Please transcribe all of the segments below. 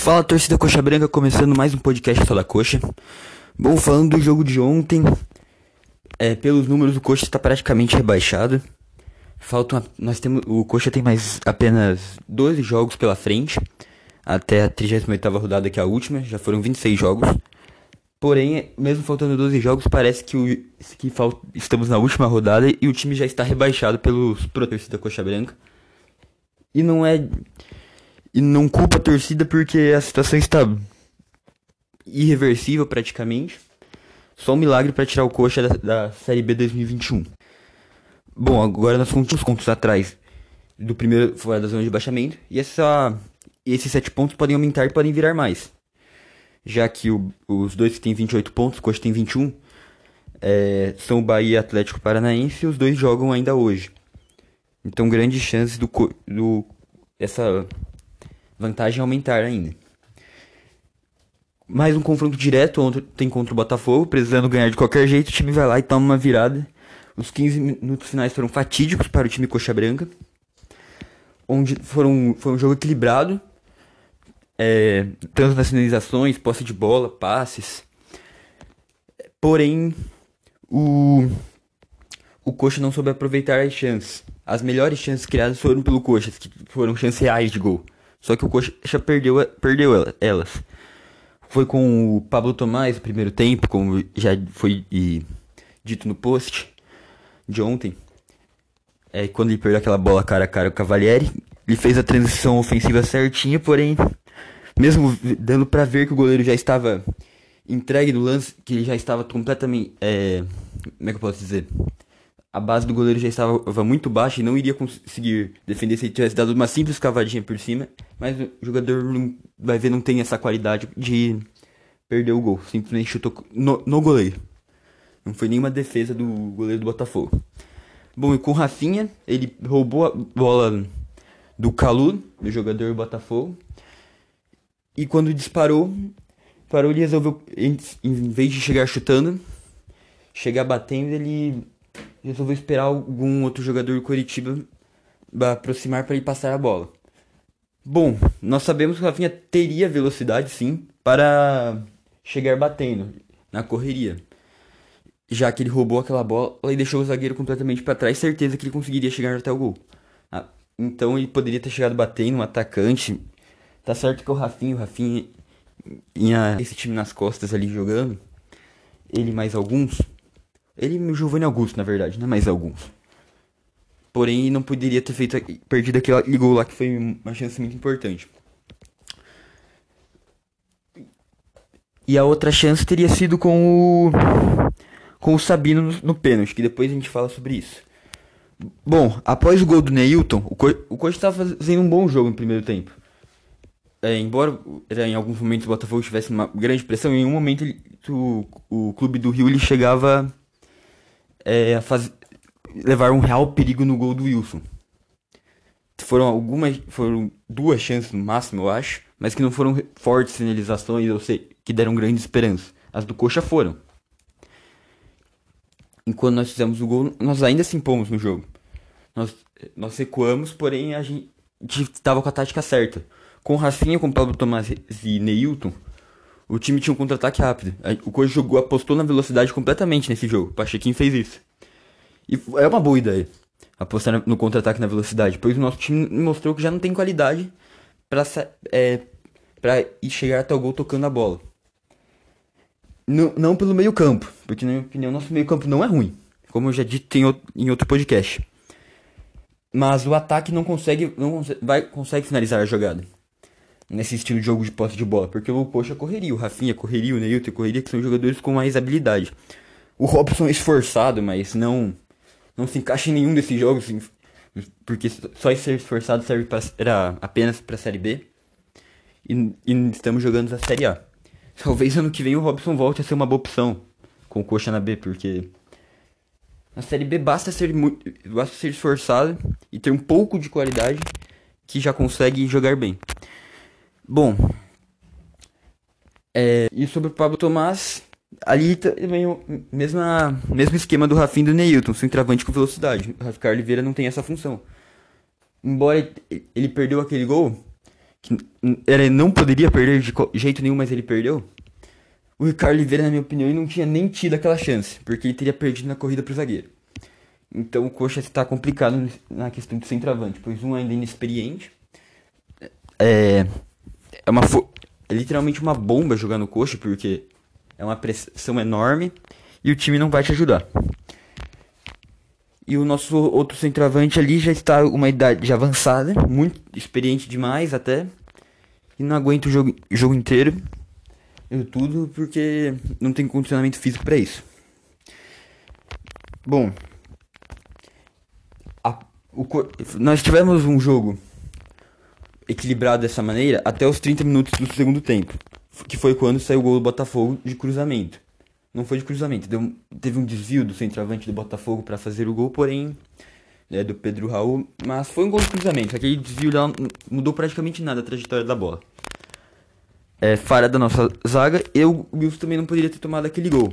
Fala torcida Coxa Branca, começando mais um podcast só da Coxa. Bom, falando do jogo de ontem, é, pelos números o Coxa está praticamente rebaixado. Faltam, nós temos, o Coxa tem mais apenas 12 jogos pela frente, até a 38ª rodada que é a última, já foram 26 jogos. Porém, mesmo faltando 12 jogos, parece que, o, que fal, estamos na última rodada e o time já está rebaixado pelos protestos da Coxa Branca. E não é e não culpa a torcida porque a situação está irreversível praticamente. Só um milagre para tirar o coxa da, da, Série B 2021. Bom, agora nós fomos uns pontos atrás do primeiro fora da zona de baixamento. E essa, esses 7 pontos podem aumentar e podem virar mais. Já que o, os dois que têm 28 pontos, o Coxa tem 21, é, são o Bahia e Atlético Paranaense e os dois jogam ainda hoje. Então, grandes chances do, do essa vantagem aumentar ainda. Mais um confronto direto ontem contra o Botafogo, precisando ganhar de qualquer jeito, o time vai lá e toma uma virada. Os 15 minutos finais foram fatídicos para o time Coxa Branca, onde foram, foi um jogo equilibrado, é, tanto nas finalizações, posse de bola, passes. Porém, o, o Coxa não soube aproveitar as chances. As melhores chances criadas foram pelo Coxa, que foram chances reais de gol. Só que o Coxa perdeu, perdeu elas. Foi com o Pablo Tomás no primeiro tempo, como já foi e, dito no post de ontem. É, quando ele perdeu aquela bola cara a cara com o Cavalieri, ele fez a transição ofensiva certinha, porém, mesmo dando para ver que o goleiro já estava entregue no lance, que ele já estava completamente. É, como é que eu posso dizer? A base do goleiro já estava muito baixa e não iria conseguir defender se ele tivesse dado uma simples cavadinha por cima. Mas o jogador vai ver não tem essa qualidade de perder o gol. Simplesmente chutou no, no goleiro. Não foi nenhuma defesa do goleiro do Botafogo. Bom, e com o Rafinha, ele roubou a bola do Calu, do jogador do Botafogo. E quando disparou, parou, ele resolveu, em, em vez de chegar chutando, chegar batendo, ele resolveu esperar algum outro jogador do Curitiba aproximar para ele passar a bola. Bom, nós sabemos que o Rafinha teria velocidade sim para chegar batendo na correria. Já que ele roubou aquela bola e deixou o zagueiro completamente para trás, certeza que ele conseguiria chegar até o gol. Ah, então ele poderia ter chegado batendo um atacante. Tá certo que o Rafinha, o Rafinha tinha esse time nas costas ali jogando. Ele mais alguns ele e o Giovanni Augusto, na verdade, né? Mais alguns. Porém, não poderia ter feito perdido aquele gol lá que foi uma chance muito importante. E a outra chance teria sido com o com o Sabino no, no pênalti, que depois a gente fala sobre isso. Bom, após o gol do Neilton, o, Co o estava fazendo um bom jogo no primeiro tempo. É, embora em alguns momentos o Botafogo tivesse uma grande pressão, em um momento ele, o, o clube do Rio ele chegava é, faz... levar um real perigo no gol do Wilson. Foram algumas, foram duas chances no máximo, eu acho, mas que não foram fortes finalizações, eu sei, que deram grande esperança. As do Coxa foram. Enquanto nós fizemos o gol, nós ainda se impomos no jogo. Nós, nós recuamos, porém a gente estava com a tática certa. Com Rafinha, com Pablo Tomás e Neilton, o time tinha um contra-ataque rápido. O coach jogou, apostou na velocidade completamente nesse jogo. O Pachequinho fez isso. E é uma boa ideia apostar no contra-ataque na velocidade, pois o nosso time mostrou que já não tem qualidade para é, pra ir chegar até o gol tocando a bola. Não, não pelo meio campo, porque na minha opinião nosso meio campo não é ruim, como eu já disse em outro podcast. Mas o ataque não consegue, não consegue, vai, consegue finalizar a jogada nesse estilo de jogo de posse de bola. Porque o Coxa correria, o Rafinha correria, o Neilton correria, que são jogadores com mais habilidade. O Robson é esforçado, mas não não se encaixa em nenhum desses jogos, assim, porque só ser esforçado serve pra, apenas para a Série B. E, e, estamos jogando a Série A. Talvez ano que vem o Robson volte a ser uma boa opção com o Coxa na B, porque na Série B basta ser, basta ser esforçado e ter um pouco de qualidade que já consegue jogar bem. Bom, é, e sobre o Pablo Tomás, ali também o mesma, mesmo esquema do Rafinha do Neilton, centroavante com velocidade. O Rafael Oliveira não tem essa função. Embora ele perdeu aquele gol, que ele não poderia perder de jeito nenhum, mas ele perdeu. O Ricardo Oliveira, na minha opinião, não tinha nem tido aquela chance, porque ele teria perdido na corrida pro zagueiro. Então o Coxa está complicado na questão do centroavante, pois um ainda é inexperiente. É, é uma é literalmente uma bomba jogar no Coxa, porque é uma pressão enorme e o time não vai te ajudar. E o nosso outro centroavante ali já está uma idade avançada, muito experiente demais até. E não aguenta o jogo, jogo inteiro. Eu tudo porque não tem condicionamento físico para isso. Bom, a, o, nós tivemos um jogo equilibrado dessa maneira até os 30 minutos do segundo tempo, que foi quando saiu o gol do Botafogo de cruzamento. Não foi de cruzamento, deu, teve um desvio do centroavante do Botafogo para fazer o gol, porém é, do Pedro Raul, mas foi um gol de cruzamento. Aquele desvio lá mudou praticamente nada a trajetória da bola. É, falha da nossa zaga, eu o Wilson também não poderia ter tomado aquele gol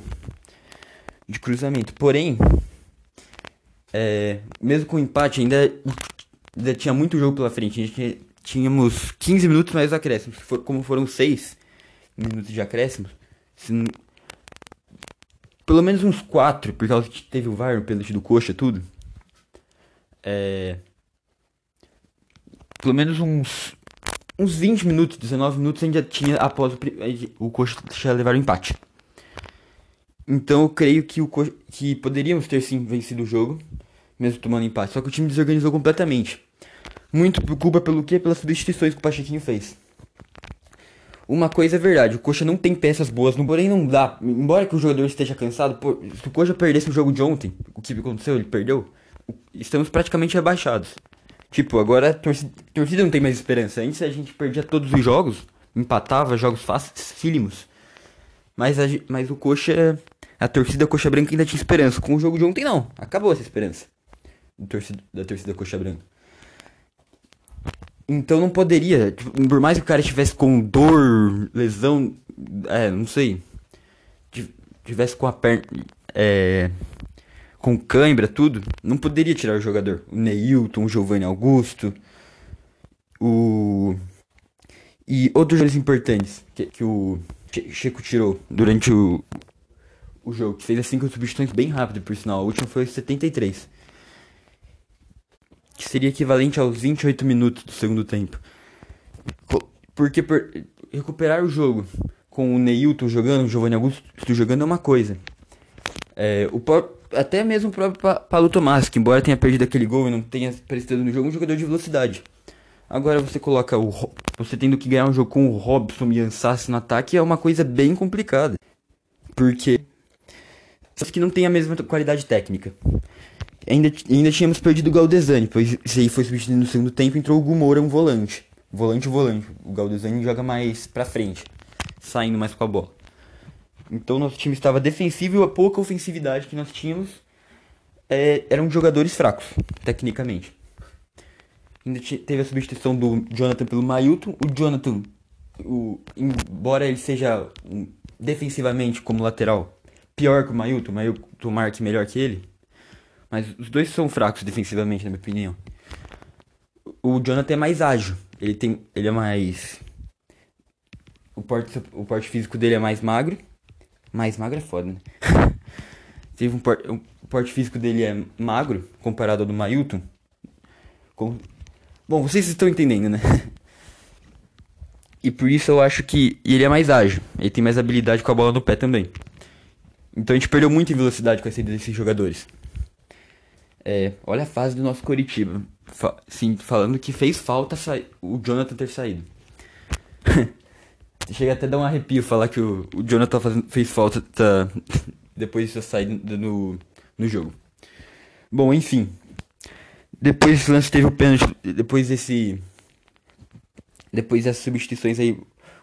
de cruzamento. Porém, é, mesmo com o empate, ainda, ainda tinha muito jogo pela frente. A gente tínhamos 15 minutos mais acréscimos. Como foram 6 minutos de acréscimos, pelo menos uns 4, por causa que teve o VAR, o pênalti do coxa, tudo. É, pelo menos uns uns 20 minutos, 19 minutos ainda tinha após o, o coxa já levar o empate. Então eu creio que, o que poderíamos ter sim vencido o jogo, mesmo tomando empate. Só que o time desorganizou completamente. Muito por pelo quê? Pelas substituições que o Pachequinho fez. Uma coisa é verdade, o Coxa não tem peças boas, no porém não dá. Embora que o jogador esteja cansado, pô, se o Coxa perdesse o jogo de ontem, o que aconteceu, ele perdeu, estamos praticamente rebaixados. Tipo, agora a torcida, a torcida não tem mais esperança. Antes a gente perdia todos os jogos, empatava jogos facílimos. Mas, a, mas o Coxa, a torcida Coxa Branca ainda tinha esperança. Com o jogo de ontem não, acabou essa esperança. Da torcida, da torcida Coxa Branca. Então não poderia, tipo, por mais que o cara estivesse com dor, lesão, é, não sei, tivesse com a perna, é, com cãibra, tudo, não poderia tirar o jogador. O Neilton, o Giovanni Augusto, o... E outros jogadores importantes que, que o Checo tirou durante o, o jogo, que fez as cinco substituições bem rápido, por sinal. A última foi 73 que seria equivalente aos 28 minutos do segundo tempo. Porque por recuperar o jogo com o Neilton jogando, o Giovanni Augusto jogando é uma coisa. É, o até mesmo o próprio pa Paulo Tomás, que embora tenha perdido aquele gol e não tenha prestado no jogo, é um jogador de velocidade. Agora você coloca o você tendo que ganhar um jogo com o Robson e Ansassi no ataque é uma coisa bem complicada. Porque só que não tem a mesma qualidade técnica. Ainda, ainda tínhamos perdido o Galdesani, pois esse aí foi substituído no segundo tempo entrou o Gumora, um volante. Volante, volante. O Galdesani joga mais pra frente, saindo mais com a bola. Então nosso time estava defensivo e a pouca ofensividade que nós tínhamos é, eram jogadores fracos, tecnicamente. Ainda teve a substituição do Jonathan pelo Mailton. O Jonathan, o, embora ele seja um, defensivamente como lateral pior que o Mailton, o Mailton marque melhor que ele mas os dois são fracos defensivamente, na minha opinião. O Jonathan é mais ágil. Ele tem. Ele é mais. O porte, o porte físico dele é mais magro. Mais magro é foda, né? Teve um porte, o porte físico dele é magro comparado ao do Mailton. Com... Bom, vocês estão entendendo, né? E por isso eu acho que ele é mais ágil. Ele tem mais habilidade com a bola no pé também. Então a gente perdeu muito em velocidade com a saída desses jogadores. É, olha a fase do nosso Coritiba. Fa sim, falando que fez falta o Jonathan ter saído. Chega até a dar um arrepio falar que o, o Jonathan fez falta tá, depois de sua saída no, no jogo. Bom, enfim. Depois desse lance teve o pênalti. Depois desse. Depois dessas substituições aí.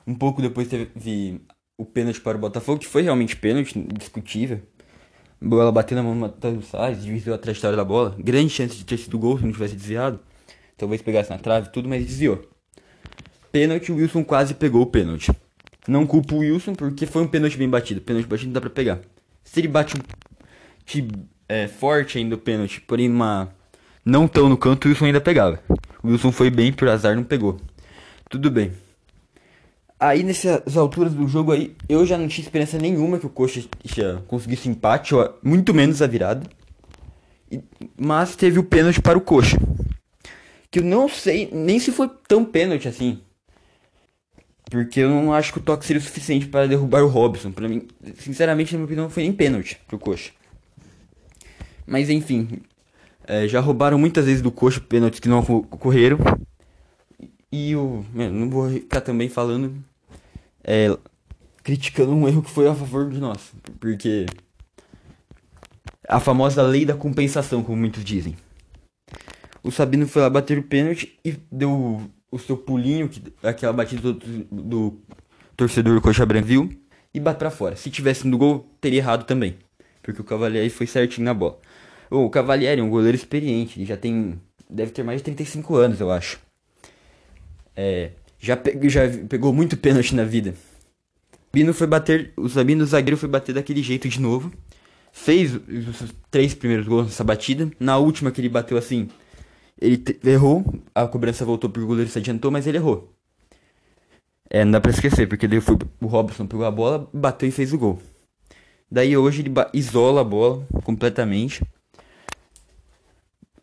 Um pouco depois teve o pênalti para o Botafogo, que foi realmente pênalti, discutível bola bateu na mão do Matheus Salles, desviou a trajetória da bola. Grande chance de ter sido gol se não tivesse desviado. Talvez pegasse na trave tudo, mas desviou. Pênalti, o Wilson quase pegou o pênalti. Não culpo o Wilson porque foi um pênalti bem batido. Pênalti batido não dá pra pegar. Se ele bate um é, forte ainda o pênalti, porém uma não tão no canto, o Wilson ainda pegava. O Wilson foi bem, por azar não pegou. Tudo bem. Aí nessas alturas do jogo aí, eu já não tinha esperança nenhuma que o Coxa conseguisse empate, ou muito menos a virada. Mas teve o pênalti para o Coxa. Que eu não sei nem se foi tão pênalti assim. Porque eu não acho que o toque seria o suficiente para derrubar o Robson. Para mim, sinceramente, na minha opinião, não foi nem pênalti pro Coxa. Mas enfim, é, já roubaram muitas vezes do Coxa pênaltis que não ocorreram. E o. Não vou ficar também falando. É, criticando um erro que foi a favor de nós. Porque. A famosa lei da compensação, como muitos dizem. O Sabino foi lá bater o pênalti e deu o seu pulinho, que, aquela batida do, do torcedor Coxa Branca viu, e bate pra fora. Se tivesse no gol, teria errado também. Porque o Cavalieri foi certinho na bola. O Cavalieri é um goleiro experiente, ele já tem. Deve ter mais de 35 anos, eu acho. É, já, já pegou muito pênalti na vida. Bino foi bater. O Sabino zagueiro foi bater daquele jeito de novo. Fez os três primeiros gols nessa batida. Na última que ele bateu assim, ele errou. A cobrança voltou pro goleiro se adiantou, mas ele errou. É, não dá pra esquecer, porque daí foi, o Robson pegou a bola, bateu e fez o gol. Daí hoje ele isola a bola completamente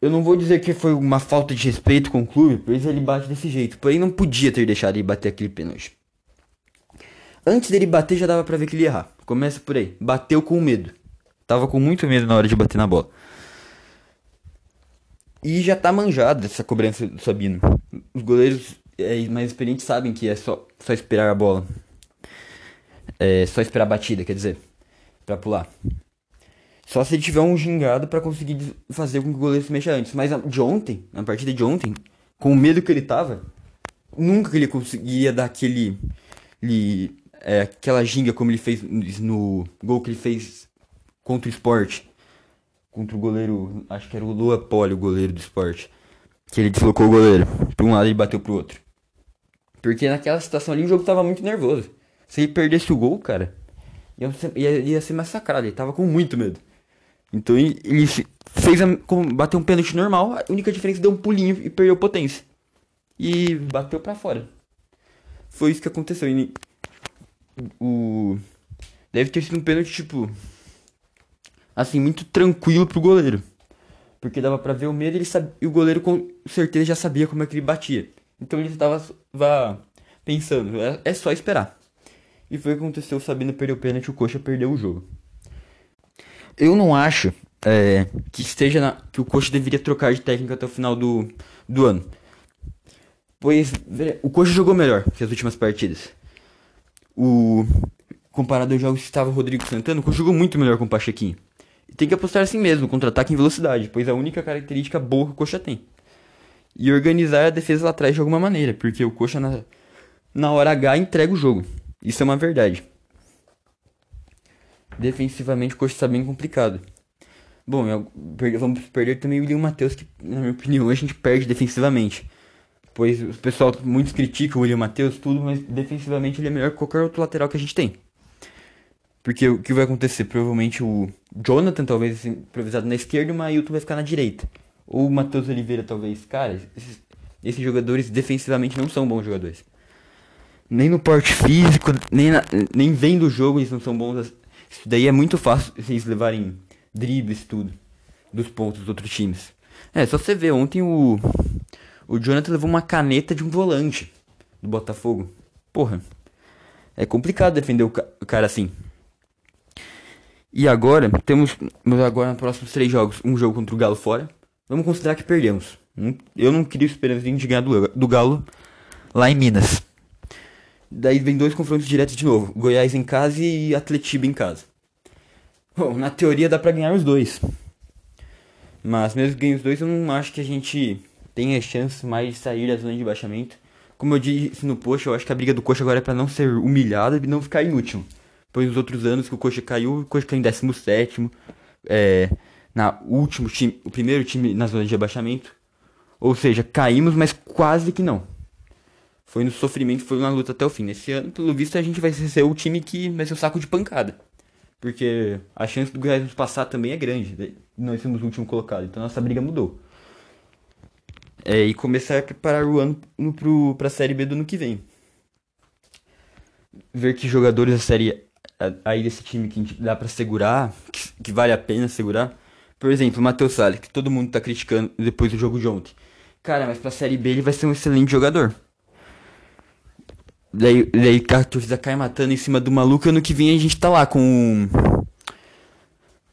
eu não vou dizer que foi uma falta de respeito com o clube, pois ele bate desse jeito. Porém, não podia ter deixado ele bater aquele pênalti. Antes dele bater, já dava pra ver que ele ia errar. Começa por aí. Bateu com medo. Tava com muito medo na hora de bater na bola. E já tá manjado essa cobrança do Sabino. Os goleiros é, mais experientes sabem que é só, só esperar a bola. É só esperar a batida, quer dizer, pra pular. Só se ele tiver um gingado para conseguir fazer com que o goleiro se mexa antes. Mas de ontem, na partida de ontem, com o medo que ele tava, nunca que ele conseguia dar aquele. Ele, é, aquela ginga como ele fez no gol que ele fez contra o esporte. Contra o goleiro. Acho que era o Lua Poli, o goleiro do esporte. Que ele deslocou o goleiro. Pra um lado e bateu pro outro. Porque naquela situação ali o jogo tava muito nervoso. Se ele perdesse o gol, cara, ia ser, ia, ia ser massacrado. Ele tava com muito medo. Então ele fez a, bateu um pênalti normal, a única diferença é deu um pulinho e perdeu potência. E bateu para fora. Foi isso que aconteceu. E, o deve ter sido um pênalti tipo assim muito tranquilo pro goleiro. Porque dava para ver o medo, ele sabia, e o goleiro com certeza já sabia como é que ele batia. Então ele estava pensando, é, é só esperar. E foi o que aconteceu, o Sabino perdeu o pênalti, o Coxa perdeu o jogo. Eu não acho é, que esteja na, que o Coxa deveria trocar de técnico até o final do, do ano. Pois o Coxa jogou melhor que as últimas partidas. O comparado aos jogos que estava o Rodrigo Santana, o Coxa jogou muito melhor com o Pachequinho. E tem que apostar assim mesmo, contra-ataque em velocidade, pois é a única característica boa que o Coxa tem. E organizar a defesa lá atrás de alguma maneira, porque o Coxa na, na hora H entrega o jogo. Isso é uma verdade defensivamente o Coxa está bem complicado. Bom, vamos perder também o William Matheus, que na minha opinião a gente perde defensivamente. Pois o pessoal, muitos criticam o William Matheus, tudo, mas defensivamente ele é melhor que qualquer outro lateral que a gente tem. Porque o que vai acontecer? Provavelmente o Jonathan talvez improvisado na esquerda e o Mailton vai ficar na direita. Ou o Matheus Oliveira talvez. Cara, esses, esses, jogadores defensivamente não são bons jogadores. Nem no porte físico, nem, na, nem vendo o jogo eles não são bons isso daí é muito fácil vocês levarem dribles tudo dos pontos dos outros times. É, só você ver, ontem o o Jonathan levou uma caneta de um volante do Botafogo. Porra. É complicado defender o, ca o cara assim. E agora, temos agora nos próximos três jogos, um jogo contra o Galo fora. Vamos considerar que perdemos. Eu não queria esperança de ganhar do, do Galo lá em Minas. Daí vem dois confrontos diretos de novo. Goiás em casa e Atletiba em casa. Bom, na teoria dá pra ganhar os dois. Mas mesmo que ganhe os dois, eu não acho que a gente tenha chance mais de sair da zona de baixamento. Como eu disse no post, eu acho que a briga do Coxa agora é para não ser humilhada e não ficar inútil. Pois nos outros anos que o Coxa caiu, o Coxa caiu em 17 é, na último time, o primeiro time na zona de abaixamento. Ou seja, caímos, mas quase que não foi no sofrimento, foi na luta até o fim. Nesse ano, pelo visto, a gente vai ser o time que vai ser o saco de pancada. Porque a chance do Goiás nos passar também é grande. Nós somos o último colocado, então nossa briga mudou. É, e começar a preparar o ano no, pro, pra Série B do ano que vem. Ver que jogadores da Série aí desse time que dá para segurar, que, que, vale a pena segurar. Por exemplo, o Matheus Salles, que todo mundo tá criticando depois do jogo de ontem. Cara, mas pra Série B ele vai ser um excelente jogador. Daí, daí a torcida cai matando em cima do maluco. Ano que vem a gente tá lá com.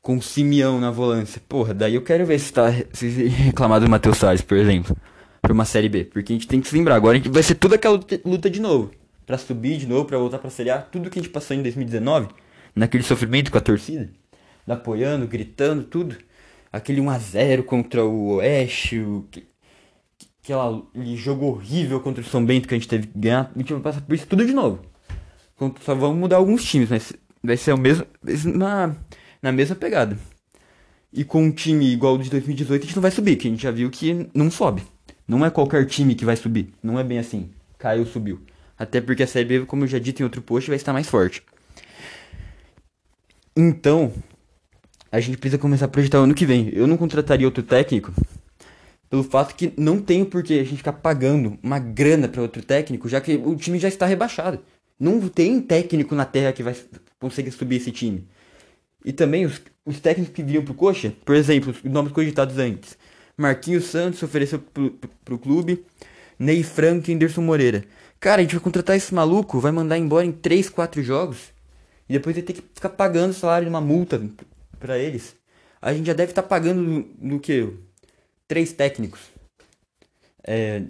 Com o Simeão na volância. Porra, daí eu quero ver se tá. Se reclamar do Matheus Salles, por exemplo. Pra uma série B. Porque a gente tem que se lembrar. Agora a gente vai ser toda aquela luta de novo. Pra subir de novo, pra voltar pra Série A. Tudo que a gente passou em 2019. Naquele sofrimento com a torcida. Apoiando, gritando, tudo. Aquele 1x0 contra o Oeste. O aquele jogo horrível contra o São Bento que a gente teve que ganhar, a gente vai passar por isso tudo de novo. Só vamos mudar alguns times, mas vai ser o mesmo, na, na mesma pegada. E com um time igual ao de 2018 a gente não vai subir, que a gente já viu que não sobe. Não é qualquer time que vai subir. Não é bem assim. Caiu, subiu. Até porque a Série B, como eu já dito em outro post, vai estar mais forte. Então, a gente precisa começar a projetar o ano que vem. Eu não contrataria outro técnico pelo fato que não tem por que a gente ficar pagando uma grana para outro técnico, já que o time já está rebaixado. Não tem técnico na terra que vai conseguir subir esse time. E também os, os técnicos que viriam pro Coxa, por exemplo, os nomes cogitados antes. Marquinhos Santos ofereceu pro, pro, pro clube, Ney Franco e Anderson Moreira. Cara, a gente vai contratar esse maluco, vai mandar embora em 3, 4 jogos. E depois vai ter que ficar pagando o salário de uma multa para eles. A gente já deve estar tá pagando no, no que? Três técnicos. É,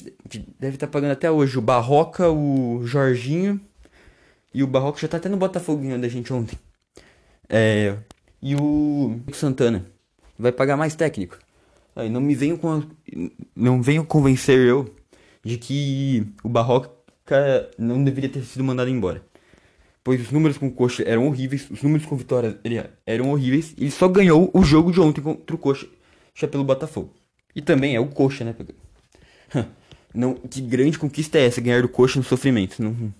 deve estar tá pagando até hoje o Barroca, o Jorginho. E o Barroca já tá até no Botafogo ganhando a gente ontem. É, e o Santana. Vai pagar mais técnico. Aí não me venham com. Não venham convencer eu de que o Barroca não deveria ter sido mandado embora. Pois os números com o Coxa eram horríveis, os números com Vitória eram horríveis, e ele só ganhou o jogo de ontem contra o Coxa pelo Botafogo. E também é o coxa, né? Não, que grande conquista é essa, ganhar do coxa no sofrimento. Não,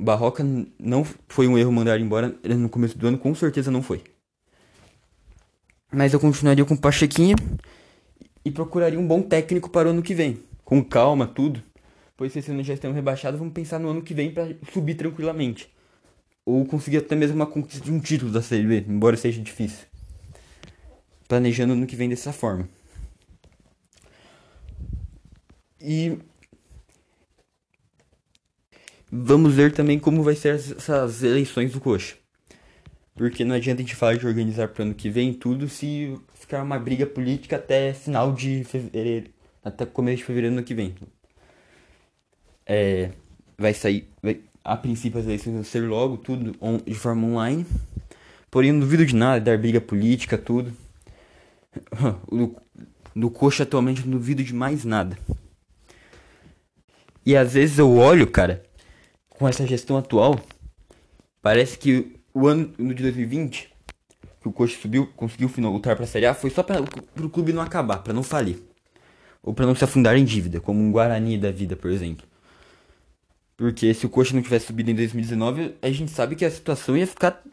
Barroca não foi um erro mandar embora no começo do ano, com certeza não foi. Mas eu continuaria com Pachequinha e procuraria um bom técnico para o ano que vem. Com calma, tudo. Pois se esse ano já estamos rebaixados, vamos pensar no ano que vem para subir tranquilamente. Ou conseguir até mesmo uma conquista de um título da Série B, embora seja difícil. Planejando no ano que vem dessa forma. E vamos ver também como vai ser essas eleições do Coxa. Porque não adianta a gente falar de organizar para o ano que vem tudo se ficar uma briga política até final de fevereiro, até começo de fevereiro do ano que vem. É, vai sair, vai, a princípio as eleições vão ser logo, tudo on, de forma online. Porém, não duvido de nada, dar briga política, tudo. No, no coxa atualmente não duvido de mais nada. E às vezes eu olho, cara, com essa gestão atual, parece que o ano de 2020, que o Coxa subiu, conseguiu lutar para a Série A, foi só para o clube não acabar, para não falir. Ou para não se afundar em dívida, como um Guarani da vida, por exemplo. Porque se o Coxa não tivesse subido em 2019, a gente sabe que a situação ia ficar.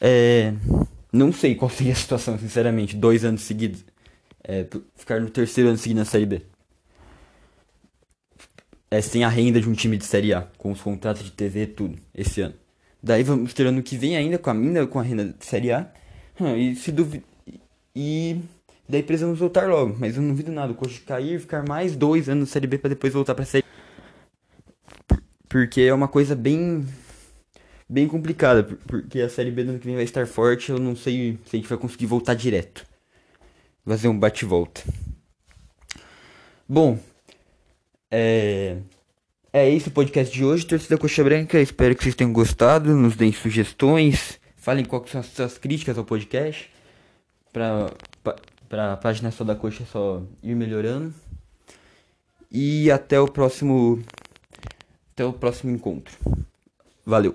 É. Não sei qual seria a situação, sinceramente, dois anos seguidos. É, ficar no terceiro ano seguido na Série B é, sem a renda de um time de Série A, com os contratos de TV e tudo, esse ano. Daí vamos ter ano que vem ainda com a mina, com a renda de Série A. E se duvid... E daí precisamos voltar logo. Mas eu não duvido nada. O Coxa cair, ficar mais dois anos na Série B para depois voltar pra Série Porque é uma coisa bem. Bem complicada. Porque a Série B do ano que vem vai estar forte. Eu não sei se a gente vai conseguir voltar direto. Fazer um bate-volta. Bom, é. É esse o podcast de hoje, torcida Coxa Branca. Espero que vocês tenham gostado. Nos deem sugestões. Falem quais são as suas críticas ao podcast. Pra, pra, pra página só da Coxa só ir melhorando. E até o próximo. Até o próximo encontro. Valeu.